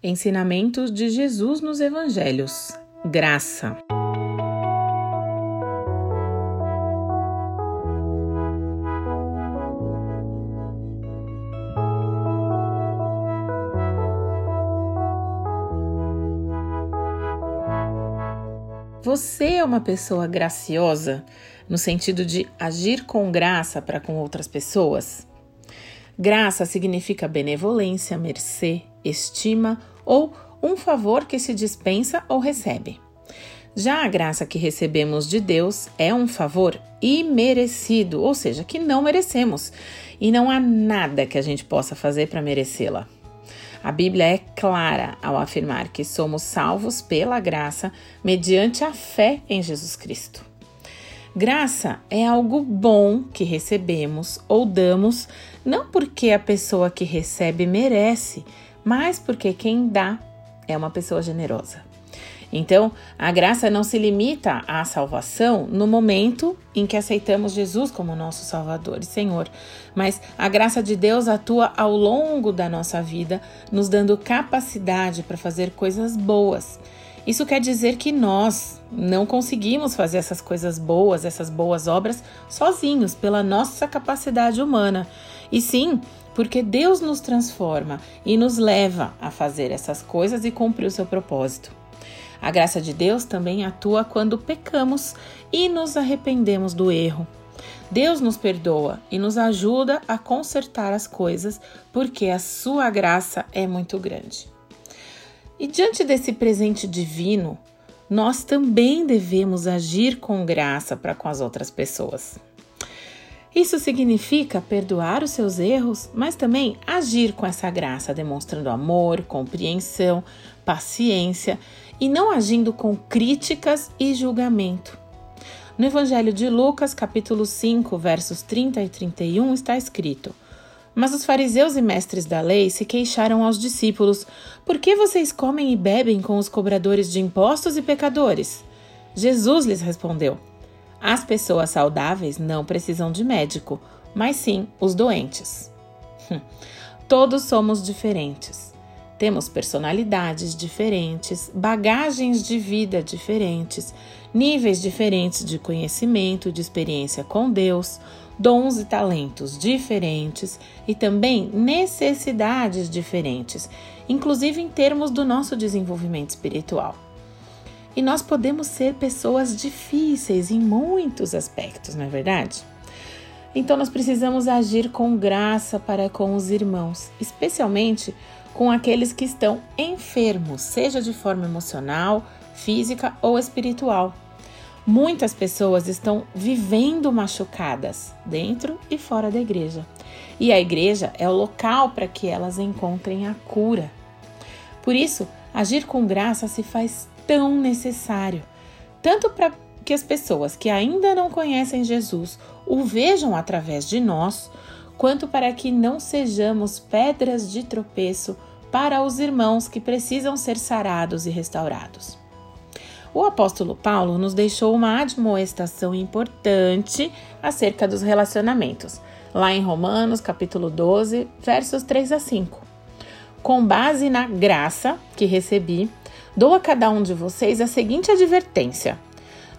Ensinamentos de Jesus nos Evangelhos. Graça. Você é uma pessoa graciosa no sentido de agir com graça para com outras pessoas? Graça significa benevolência, mercê, estima ou um favor que se dispensa ou recebe. Já a graça que recebemos de Deus é um favor imerecido, ou seja, que não merecemos, e não há nada que a gente possa fazer para merecê-la. A Bíblia é clara ao afirmar que somos salvos pela graça mediante a fé em Jesus Cristo. Graça é algo bom que recebemos ou damos, não porque a pessoa que recebe merece, mas porque quem dá é uma pessoa generosa. Então, a graça não se limita à salvação no momento em que aceitamos Jesus como nosso Salvador e Senhor, mas a graça de Deus atua ao longo da nossa vida, nos dando capacidade para fazer coisas boas isso quer dizer que nós não conseguimos fazer essas coisas boas, essas boas obras, sozinhos, pela nossa capacidade humana. E sim, porque Deus nos transforma e nos leva a fazer essas coisas e cumprir o seu propósito. A graça de Deus também atua quando pecamos e nos arrependemos do erro. Deus nos perdoa e nos ajuda a consertar as coisas, porque a sua graça é muito grande. E diante desse presente divino, nós também devemos agir com graça para com as outras pessoas. Isso significa perdoar os seus erros, mas também agir com essa graça, demonstrando amor, compreensão, paciência e não agindo com críticas e julgamento. No Evangelho de Lucas, capítulo 5, versos 30 e 31, está escrito: mas os fariseus e mestres da lei se queixaram aos discípulos: Por que vocês comem e bebem com os cobradores de impostos e pecadores? Jesus lhes respondeu: As pessoas saudáveis não precisam de médico, mas sim os doentes. Todos somos diferentes. Temos personalidades diferentes, bagagens de vida diferentes, níveis diferentes de conhecimento, de experiência com Deus, dons e talentos diferentes e também necessidades diferentes, inclusive em termos do nosso desenvolvimento espiritual. E nós podemos ser pessoas difíceis em muitos aspectos, não é verdade? Então nós precisamos agir com graça para com os irmãos, especialmente com aqueles que estão enfermos, seja de forma emocional, física ou espiritual. Muitas pessoas estão vivendo machucadas dentro e fora da igreja. E a igreja é o local para que elas encontrem a cura. Por isso, agir com graça se faz tão necessário, tanto para que as pessoas que ainda não conhecem Jesus o vejam através de nós, quanto para que não sejamos pedras de tropeço para os irmãos que precisam ser sarados e restaurados. O apóstolo Paulo nos deixou uma admoestação importante acerca dos relacionamentos, lá em Romanos, capítulo 12, versos 3 a 5. Com base na graça que recebi, dou a cada um de vocês a seguinte advertência: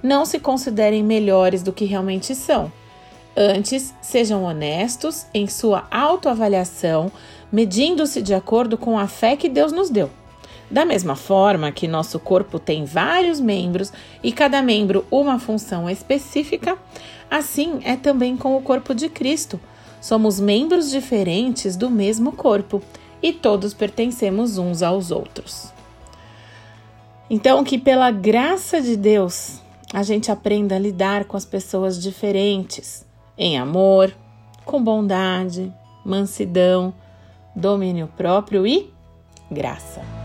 não se considerem melhores do que realmente são. Antes, sejam honestos em sua autoavaliação, medindo-se de acordo com a fé que Deus nos deu. Da mesma forma que nosso corpo tem vários membros e cada membro uma função específica, assim é também com o corpo de Cristo. Somos membros diferentes do mesmo corpo e todos pertencemos uns aos outros. Então, que pela graça de Deus a gente aprenda a lidar com as pessoas diferentes, em amor, com bondade, mansidão, domínio próprio e graça.